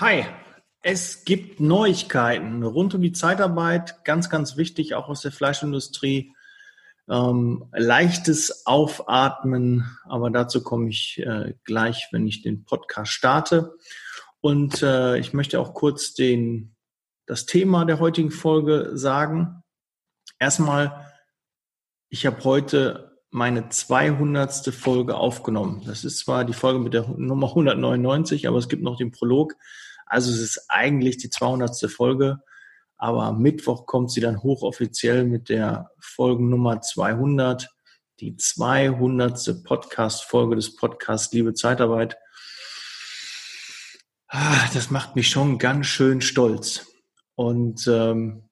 Hi, es gibt Neuigkeiten rund um die Zeitarbeit, ganz, ganz wichtig, auch aus der Fleischindustrie. Ähm, leichtes Aufatmen, aber dazu komme ich äh, gleich, wenn ich den Podcast starte. Und äh, ich möchte auch kurz den, das Thema der heutigen Folge sagen. Erstmal, ich habe heute meine 200. Folge aufgenommen. Das ist zwar die Folge mit der Nummer 199, aber es gibt noch den Prolog. Also es ist eigentlich die 200. Folge, aber am Mittwoch kommt sie dann hochoffiziell mit der Folgennummer 200, die 200. Podcast-Folge des Podcasts Liebe Zeitarbeit. Ah, das macht mich schon ganz schön stolz. Und ähm,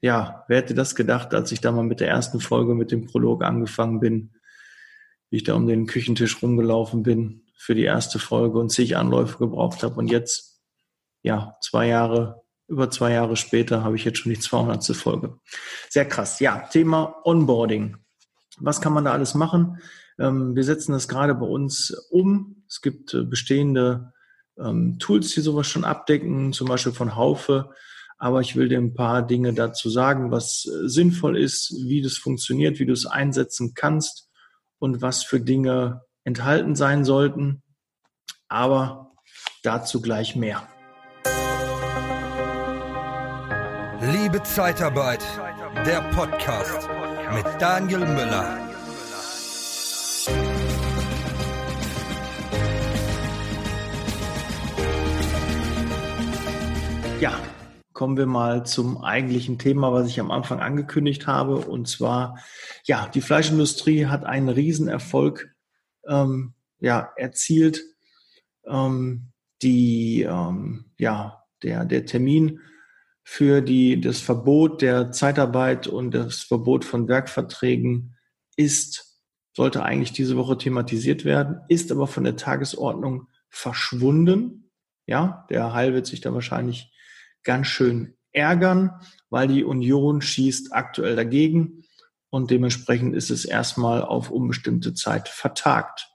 ja, wer hätte das gedacht, als ich da mal mit der ersten Folge mit dem Prolog angefangen bin, wie ich da um den Küchentisch rumgelaufen bin für die erste Folge und zig Anläufe gebraucht habe. Und jetzt, ja, zwei Jahre, über zwei Jahre später habe ich jetzt schon die 200. Folge. Sehr krass. Ja, Thema Onboarding. Was kann man da alles machen? Ähm, wir setzen das gerade bei uns um. Es gibt äh, bestehende ähm, Tools, die sowas schon abdecken, zum Beispiel von Haufe aber ich will dir ein paar Dinge dazu sagen, was äh, sinnvoll ist, wie das funktioniert, wie du es einsetzen kannst und was für Dinge enthalten sein sollten. Aber dazu gleich mehr. Liebe Zeitarbeit, der Podcast mit Daniel Müller. Ja, kommen wir mal zum eigentlichen Thema, was ich am Anfang angekündigt habe. Und zwar, ja, die Fleischindustrie hat einen Riesenerfolg ähm, ja, erzielt. Ähm, die, ähm, ja, der, der Termin für die, das Verbot der Zeitarbeit und das Verbot von Werkverträgen ist, sollte eigentlich diese Woche thematisiert werden, ist aber von der Tagesordnung verschwunden. Ja, der Heil wird sich da wahrscheinlich ganz schön ärgern, weil die Union schießt aktuell dagegen und dementsprechend ist es erstmal auf unbestimmte Zeit vertagt.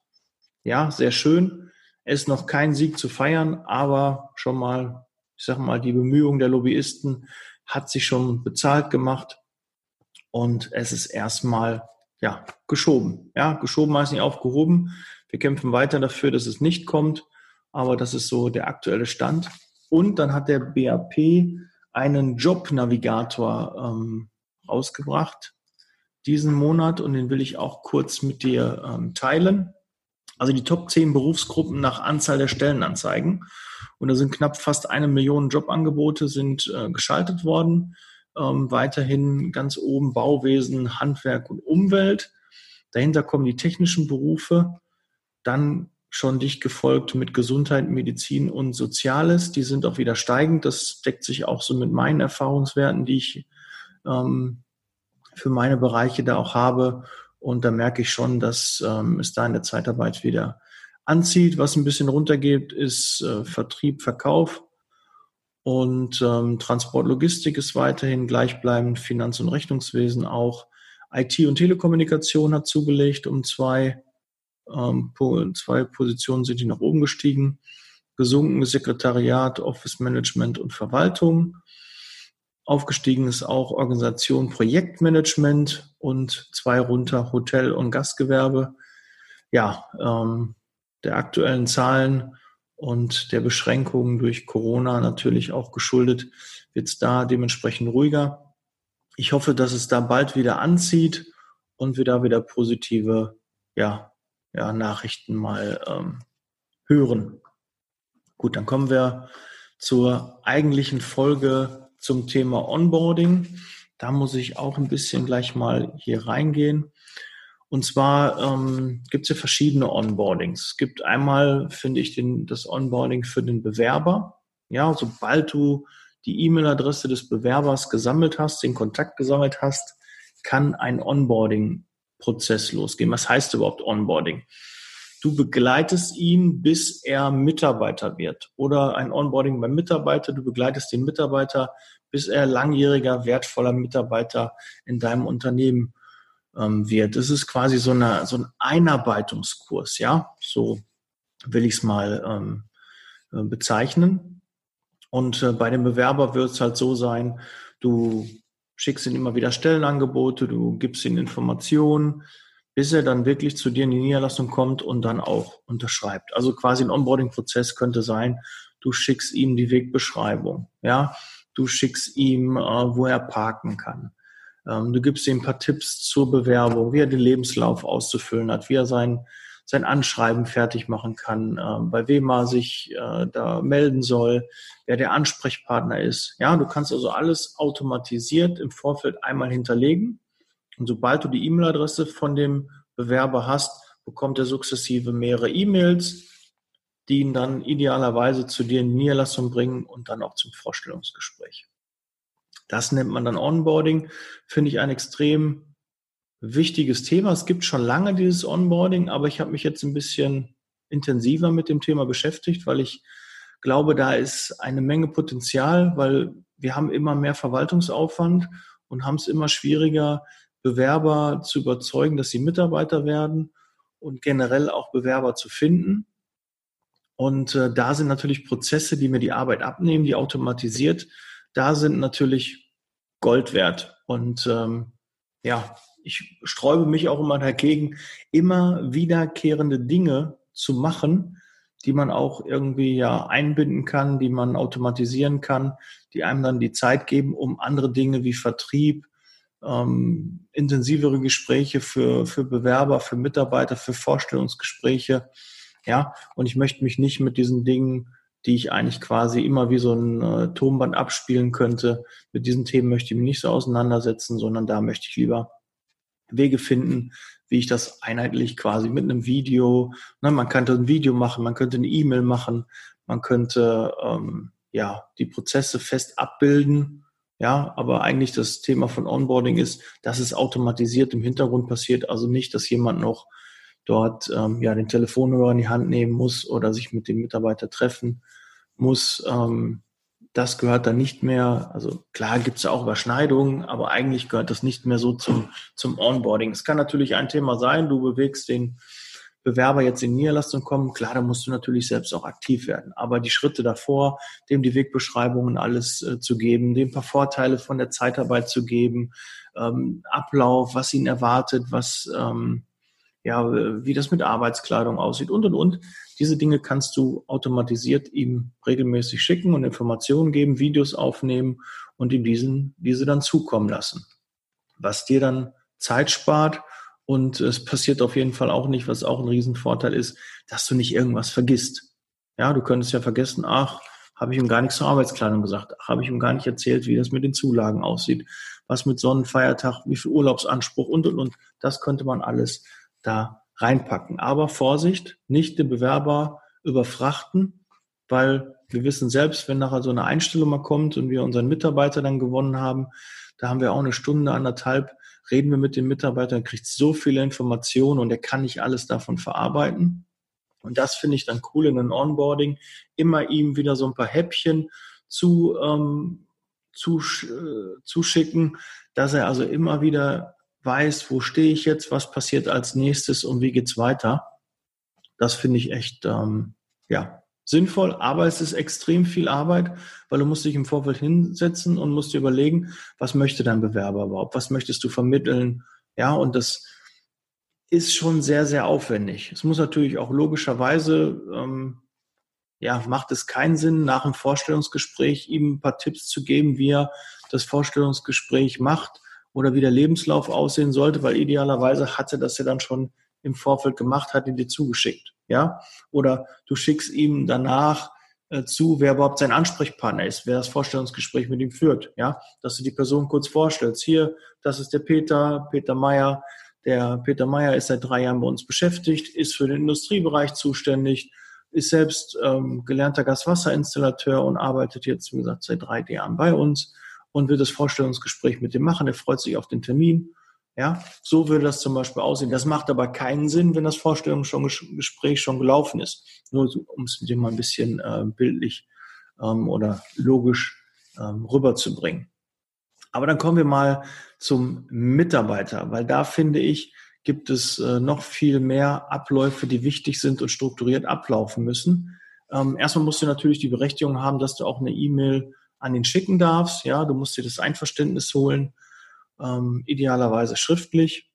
Ja, sehr schön. Es ist noch kein Sieg zu feiern, aber schon mal, ich sag mal, die Bemühungen der Lobbyisten hat sich schon bezahlt gemacht und es ist erstmal ja geschoben. Ja, geschoben heißt nicht aufgehoben. Wir kämpfen weiter dafür, dass es nicht kommt, aber das ist so der aktuelle Stand. Und dann hat der BAP einen Jobnavigator ähm, rausgebracht diesen Monat und den will ich auch kurz mit dir ähm, teilen. Also die Top 10 Berufsgruppen nach Anzahl der Stellenanzeigen. Und da sind knapp fast eine Million Jobangebote sind äh, geschaltet worden. Ähm, weiterhin ganz oben Bauwesen, Handwerk und Umwelt. Dahinter kommen die technischen Berufe. Dann schon dicht gefolgt mit Gesundheit, Medizin und Soziales. Die sind auch wieder steigend. Das deckt sich auch so mit meinen Erfahrungswerten, die ich ähm, für meine Bereiche da auch habe. Und da merke ich schon, dass ähm, es da in der Zeitarbeit wieder anzieht. Was ein bisschen runtergeht, ist äh, Vertrieb, Verkauf. Und ähm, Transport, Logistik ist weiterhin gleichbleibend, Finanz- und Rechnungswesen auch. IT und Telekommunikation hat zugelegt um zwei ähm, zwei Positionen sind die nach oben gestiegen. Gesunken Sekretariat, Office Management und Verwaltung. Aufgestiegen ist auch Organisation Projektmanagement und zwei runter Hotel- und Gastgewerbe. Ja, ähm, der aktuellen Zahlen und der Beschränkungen durch Corona natürlich auch geschuldet, wird es da dementsprechend ruhiger. Ich hoffe, dass es da bald wieder anzieht und wir da wieder positive ja, ja, Nachrichten mal ähm, hören. Gut, dann kommen wir zur eigentlichen Folge zum Thema Onboarding. Da muss ich auch ein bisschen gleich mal hier reingehen. Und zwar ähm, gibt es ja verschiedene Onboardings. Es gibt einmal, finde ich, den, das Onboarding für den Bewerber. Ja, sobald du die E-Mail-Adresse des Bewerbers gesammelt hast, den Kontakt gesammelt hast, kann ein Onboarding Prozess losgehen. Was heißt überhaupt Onboarding? Du begleitest ihn, bis er Mitarbeiter wird. Oder ein Onboarding beim Mitarbeiter. Du begleitest den Mitarbeiter, bis er langjähriger, wertvoller Mitarbeiter in deinem Unternehmen ähm, wird. Das ist quasi so, eine, so ein Einarbeitungskurs, ja. So will ich es mal ähm, äh, bezeichnen. Und äh, bei dem Bewerber wird es halt so sein, du schickst ihm immer wieder Stellenangebote, du gibst ihm Informationen, bis er dann wirklich zu dir in die Niederlassung kommt und dann auch unterschreibt. Also quasi ein Onboarding-Prozess könnte sein, du schickst ihm die Wegbeschreibung, ja, du schickst ihm, äh, wo er parken kann. Ähm, du gibst ihm ein paar Tipps zur Bewerbung, wie er den Lebenslauf auszufüllen hat, wie er sein, sein Anschreiben fertig machen kann, äh, bei wem er sich äh, da melden soll, wer der Ansprechpartner ist. Ja, du kannst also alles automatisiert im Vorfeld einmal hinterlegen und sobald du die E-Mail-Adresse von dem Bewerber hast, bekommt er sukzessive mehrere E-Mails, die ihn dann idealerweise zu dir in die Niederlassung bringen und dann auch zum Vorstellungsgespräch. Das nennt man dann Onboarding, finde ich ein extrem wichtiges Thema. Es gibt schon lange dieses Onboarding, aber ich habe mich jetzt ein bisschen intensiver mit dem Thema beschäftigt, weil ich glaube, da ist eine Menge Potenzial, weil wir haben immer mehr Verwaltungsaufwand und haben es immer schwieriger, Bewerber zu überzeugen, dass sie Mitarbeiter werden und generell auch Bewerber zu finden. Und äh, da sind natürlich Prozesse, die mir die Arbeit abnehmen, die automatisiert da sind, natürlich Gold wert. Und ähm, ja, ich sträube mich auch immer dagegen, immer wiederkehrende Dinge zu machen, die man auch irgendwie ja einbinden kann, die man automatisieren kann, die einem dann die Zeit geben, um andere Dinge wie Vertrieb, ähm, intensivere Gespräche für, für Bewerber, für Mitarbeiter, für Vorstellungsgespräche. Ja, und ich möchte mich nicht mit diesen Dingen, die ich eigentlich quasi immer wie so ein äh, Tonband abspielen könnte, mit diesen Themen möchte ich mich nicht so auseinandersetzen, sondern da möchte ich lieber Wege finden, wie ich das einheitlich quasi mit einem Video, ne, man könnte ein Video machen, man könnte eine E-Mail machen, man könnte ähm, ja die Prozesse fest abbilden ja, aber eigentlich das Thema von Onboarding ist, dass es automatisiert im Hintergrund passiert, also nicht, dass jemand noch dort ähm, ja den Telefonhörer in die Hand nehmen muss oder sich mit dem Mitarbeiter treffen muss. Ähm, das gehört dann nicht mehr, also klar gibt es auch Überschneidungen, aber eigentlich gehört das nicht mehr so zum, zum Onboarding. Es kann natürlich ein Thema sein, du bewegst den Bewerber jetzt in Niederlassung kommen, klar, da musst du natürlich selbst auch aktiv werden. Aber die Schritte davor, dem die Wegbeschreibungen alles äh, zu geben, dem paar Vorteile von der Zeitarbeit zu geben, ähm, Ablauf, was ihn erwartet, was, ähm, ja, wie das mit Arbeitskleidung aussieht und, und, und. Diese Dinge kannst du automatisiert ihm regelmäßig schicken und Informationen geben, Videos aufnehmen und ihm diesen, diese dann zukommen lassen. Was dir dann Zeit spart und es passiert auf jeden Fall auch nicht, was auch ein Riesenvorteil ist, dass du nicht irgendwas vergisst. Ja, du könntest ja vergessen, ach, habe ich ihm gar nichts zur Arbeitskleidung gesagt, ach, habe ich ihm gar nicht erzählt, wie das mit den Zulagen aussieht, was mit Sonnenfeiertag, wie viel Urlaubsanspruch und, und, und. Das könnte man alles da reinpacken. Aber Vorsicht, nicht den Bewerber überfrachten, weil wir wissen selbst, wenn nachher so eine Einstellung mal kommt und wir unseren Mitarbeiter dann gewonnen haben, da haben wir auch eine Stunde, anderthalb, reden wir mit dem Mitarbeiter, kriegt so viele Informationen und er kann nicht alles davon verarbeiten. Und das finde ich dann cool in einem Onboarding, immer ihm wieder so ein paar Häppchen zu, ähm, zu, äh, zuschicken, dass er also immer wieder weiß, wo stehe ich jetzt, was passiert als nächstes und wie geht's weiter. Das finde ich echt, ähm, ja, sinnvoll, aber es ist extrem viel Arbeit, weil du musst dich im Vorfeld hinsetzen und musst dir überlegen, was möchte dein Bewerber überhaupt, was möchtest du vermitteln, ja, und das ist schon sehr, sehr aufwendig. Es muss natürlich auch logischerweise, ähm, ja, macht es keinen Sinn, nach dem Vorstellungsgespräch ihm ein paar Tipps zu geben, wie er das Vorstellungsgespräch macht oder wie der Lebenslauf aussehen sollte, weil idealerweise hatte das ja dann schon im Vorfeld gemacht, hat ihn dir zugeschickt ja, oder du schickst ihm danach äh, zu, wer überhaupt sein Ansprechpartner ist, wer das Vorstellungsgespräch mit ihm führt, ja, dass du die Person kurz vorstellst. Hier, das ist der Peter, Peter Meyer. Der Peter Meyer ist seit drei Jahren bei uns beschäftigt, ist für den Industriebereich zuständig, ist selbst ähm, gelernter Gaswasserinstallateur und arbeitet jetzt, wie gesagt, seit drei Jahren bei uns und wird das Vorstellungsgespräch mit dem machen. Er freut sich auf den Termin ja, so würde das zum Beispiel aussehen. Das macht aber keinen Sinn, wenn das Vorstellungsgespräch schon gelaufen ist. Nur um es dir mal ein bisschen äh, bildlich ähm, oder logisch ähm, rüberzubringen. Aber dann kommen wir mal zum Mitarbeiter, weil da finde ich, gibt es äh, noch viel mehr Abläufe, die wichtig sind und strukturiert ablaufen müssen. Ähm, erstmal musst du natürlich die Berechtigung haben, dass du auch eine E-Mail an ihn schicken darfst. Ja, du musst dir das Einverständnis holen, ähm, idealerweise schriftlich.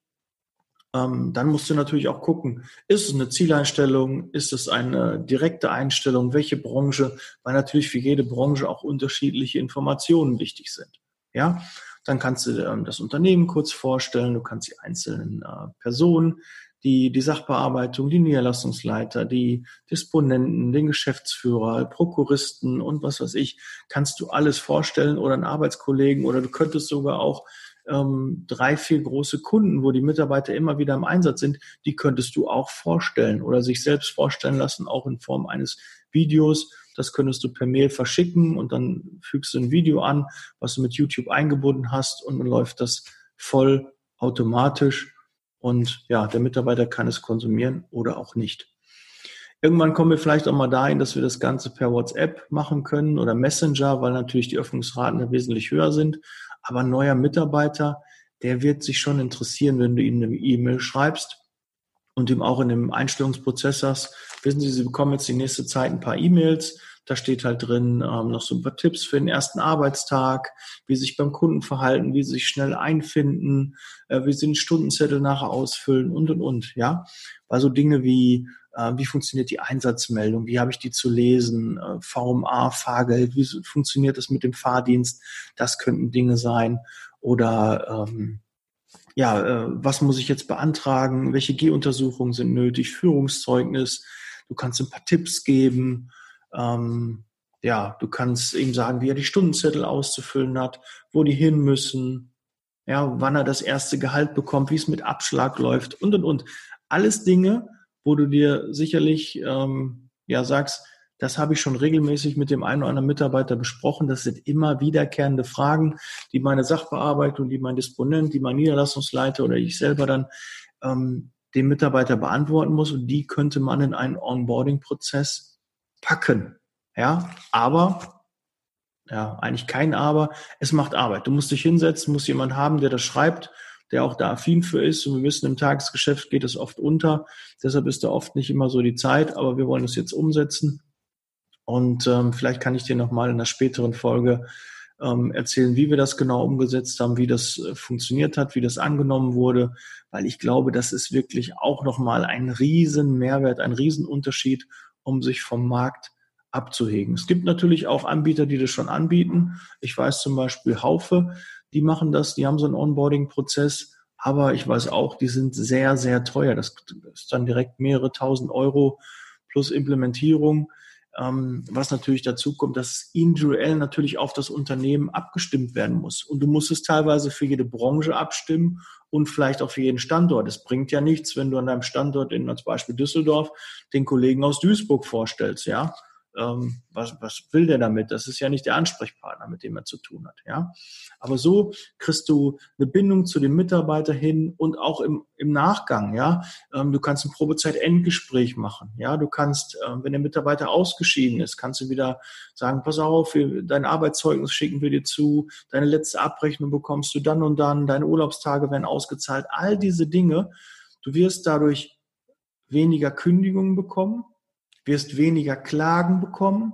Ähm, dann musst du natürlich auch gucken, ist es eine Zieleinstellung, ist es eine direkte Einstellung, welche Branche, weil natürlich für jede Branche auch unterschiedliche Informationen wichtig sind. Ja, dann kannst du ähm, das Unternehmen kurz vorstellen, du kannst die einzelnen äh, Personen, die, die Sachbearbeitung, die Niederlassungsleiter, die Disponenten, den Geschäftsführer, Prokuristen und was weiß ich, kannst du alles vorstellen oder einen Arbeitskollegen oder du könntest sogar auch ähm, drei, vier große Kunden, wo die Mitarbeiter immer wieder im Einsatz sind, die könntest du auch vorstellen oder sich selbst vorstellen lassen, auch in Form eines Videos. Das könntest du per Mail verschicken und dann fügst du ein Video an, was du mit YouTube eingebunden hast und dann läuft das voll automatisch und ja, der Mitarbeiter kann es konsumieren oder auch nicht. Irgendwann kommen wir vielleicht auch mal dahin, dass wir das Ganze per WhatsApp machen können oder Messenger, weil natürlich die Öffnungsraten da wesentlich höher sind. Aber ein neuer Mitarbeiter, der wird sich schon interessieren, wenn du ihm eine E-Mail schreibst und ihm auch in dem Einstellungsprozess sagst, wissen Sie, Sie bekommen jetzt die nächste Zeit ein paar E-Mails. Da steht halt drin ähm, noch so ein paar Tipps für den ersten Arbeitstag, wie sie sich beim Kunden verhalten, wie sie sich schnell einfinden, äh, wie sie den Stundenzettel nachher ausfüllen und und und. Ja, also Dinge wie äh, wie funktioniert die Einsatzmeldung, wie habe ich die zu lesen, äh, VMA, Fahrgeld, wie funktioniert das mit dem Fahrdienst, das könnten Dinge sein. Oder ähm, ja, äh, was muss ich jetzt beantragen, welche G-Untersuchungen sind nötig, Führungszeugnis, du kannst ein paar Tipps geben, ähm, ja, du kannst ihm sagen, wie er die Stundenzettel auszufüllen hat, wo die hin müssen, ja, wann er das erste Gehalt bekommt, wie es mit Abschlag läuft und und und. Alles Dinge, wo du dir sicherlich ähm, ja sagst, das habe ich schon regelmäßig mit dem einen oder anderen Mitarbeiter besprochen. Das sind immer wiederkehrende Fragen, die meine Sachbearbeitung, die mein Disponent, die mein Niederlassungsleiter oder ich selber dann ähm, dem Mitarbeiter beantworten muss. Und die könnte man in einen Onboarding-Prozess packen. Ja, aber, ja, eigentlich kein Aber. Es macht Arbeit. Du musst dich hinsetzen, musst jemand haben, der das schreibt der auch da affin für ist. Und wir wissen, im Tagesgeschäft geht es oft unter. Deshalb ist da oft nicht immer so die Zeit, aber wir wollen es jetzt umsetzen. Und ähm, vielleicht kann ich dir nochmal in einer späteren Folge ähm, erzählen, wie wir das genau umgesetzt haben, wie das äh, funktioniert hat, wie das angenommen wurde, weil ich glaube, das ist wirklich auch nochmal ein riesen Mehrwert, ein Riesenunterschied, um sich vom Markt abzuhegen. Es gibt natürlich auch Anbieter, die das schon anbieten. Ich weiß zum Beispiel Haufe, die machen das, die haben so einen Onboarding-Prozess, aber ich weiß auch, die sind sehr, sehr teuer. Das ist dann direkt mehrere tausend Euro plus Implementierung. Ähm, was natürlich dazu kommt, dass individuell natürlich auf das Unternehmen abgestimmt werden muss. Und du musst es teilweise für jede Branche abstimmen und vielleicht auch für jeden Standort. Es bringt ja nichts, wenn du an deinem Standort in, als Beispiel Düsseldorf, den Kollegen aus Duisburg vorstellst, ja ähm, was, was will der damit? Das ist ja nicht der Ansprechpartner, mit dem er zu tun hat. Ja? Aber so kriegst du eine Bindung zu dem Mitarbeiter hin und auch im, im Nachgang. Ja? Ähm, du kannst ein Probezeit-Endgespräch machen. Ja? Du kannst, ähm, wenn der Mitarbeiter ausgeschieden ist, kannst du wieder sagen, pass auf, wir, dein Arbeitszeugnis schicken wir dir zu, deine letzte Abrechnung bekommst du dann und dann, deine Urlaubstage werden ausgezahlt. All diese Dinge. Du wirst dadurch weniger Kündigungen bekommen wirst weniger Klagen bekommen.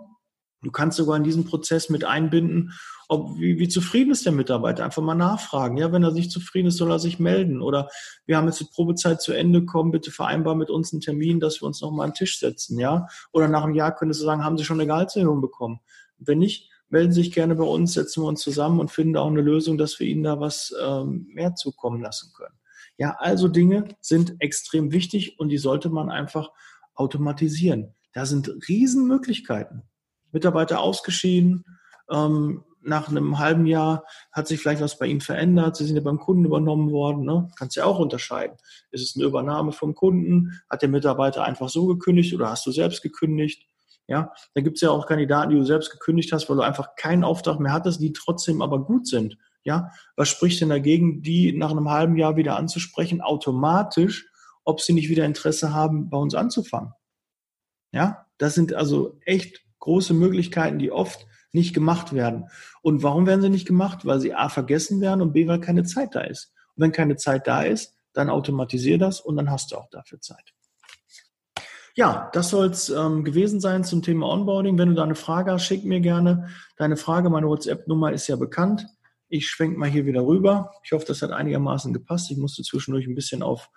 Du kannst sogar in diesen Prozess mit einbinden, ob, wie, wie zufrieden ist der Mitarbeiter. Einfach mal nachfragen. Ja, wenn er nicht zufrieden ist, soll er sich melden. Oder wir haben jetzt die Probezeit zu Ende, kommen bitte vereinbar mit uns einen Termin, dass wir uns noch mal an den Tisch setzen. Ja, oder nach einem Jahr könntest du sagen, haben Sie schon eine Gehaltserhöhung bekommen? Wenn nicht, melden Sie sich gerne bei uns, setzen wir uns zusammen und finden auch eine Lösung, dass wir Ihnen da was ähm, mehr zukommen lassen können. Ja, also Dinge sind extrem wichtig und die sollte man einfach automatisieren. Da sind Riesenmöglichkeiten. Mitarbeiter ausgeschieden, ähm, nach einem halben Jahr hat sich vielleicht was bei Ihnen verändert, Sie sind ja beim Kunden übernommen worden, ne? kannst ja auch unterscheiden. Ist es eine Übernahme vom Kunden? Hat der Mitarbeiter einfach so gekündigt oder hast du selbst gekündigt? Ja, da gibt es ja auch Kandidaten, die du selbst gekündigt hast, weil du einfach keinen Auftrag mehr hattest, die trotzdem aber gut sind. Ja, was spricht denn dagegen, die nach einem halben Jahr wieder anzusprechen, automatisch, ob sie nicht wieder Interesse haben, bei uns anzufangen? Ja, das sind also echt große Möglichkeiten, die oft nicht gemacht werden. Und warum werden sie nicht gemacht? Weil sie A vergessen werden und B, weil keine Zeit da ist. Und wenn keine Zeit da ist, dann automatisier das und dann hast du auch dafür Zeit. Ja, das soll es ähm, gewesen sein zum Thema Onboarding. Wenn du da eine Frage hast, schick mir gerne deine Frage. Meine WhatsApp-Nummer ist ja bekannt. Ich schwenke mal hier wieder rüber. Ich hoffe, das hat einigermaßen gepasst. Ich musste zwischendurch ein bisschen auf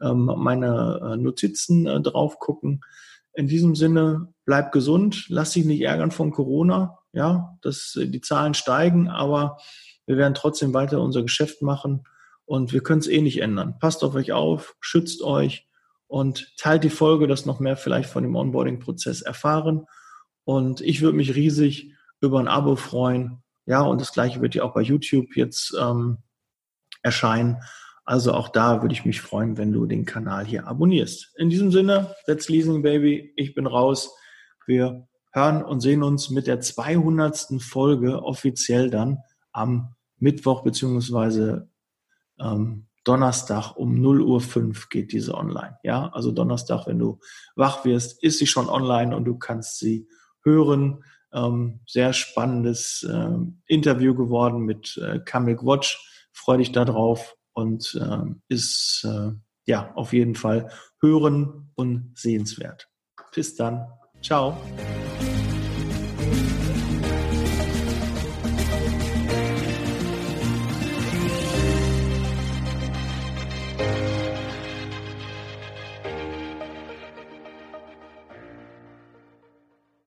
meine äh, Notizen äh, drauf gucken. In diesem Sinne, bleib gesund, lass dich nicht ärgern von Corona. Ja, dass äh, die Zahlen steigen, aber wir werden trotzdem weiter unser Geschäft machen und wir können es eh nicht ändern. Passt auf euch auf, schützt euch und teilt die Folge, dass noch mehr vielleicht von dem Onboarding-Prozess erfahren. Und ich würde mich riesig über ein Abo freuen. Ja, und das gleiche wird ja auch bei YouTube jetzt ähm, erscheinen. Also auch da würde ich mich freuen, wenn du den Kanal hier abonnierst. In diesem Sinne, Let's Leasing Baby, ich bin raus. Wir hören und sehen uns mit der 200. Folge offiziell dann am Mittwoch beziehungsweise ähm, Donnerstag um 0 Uhr 5 geht diese online. Ja, also Donnerstag, wenn du wach wirst, ist sie schon online und du kannst sie hören. Ähm, sehr spannendes äh, Interview geworden mit äh, Kamil Watch. Freue dich darauf und äh, ist äh, ja auf jeden Fall hören und sehenswert. Bis dann. Ciao.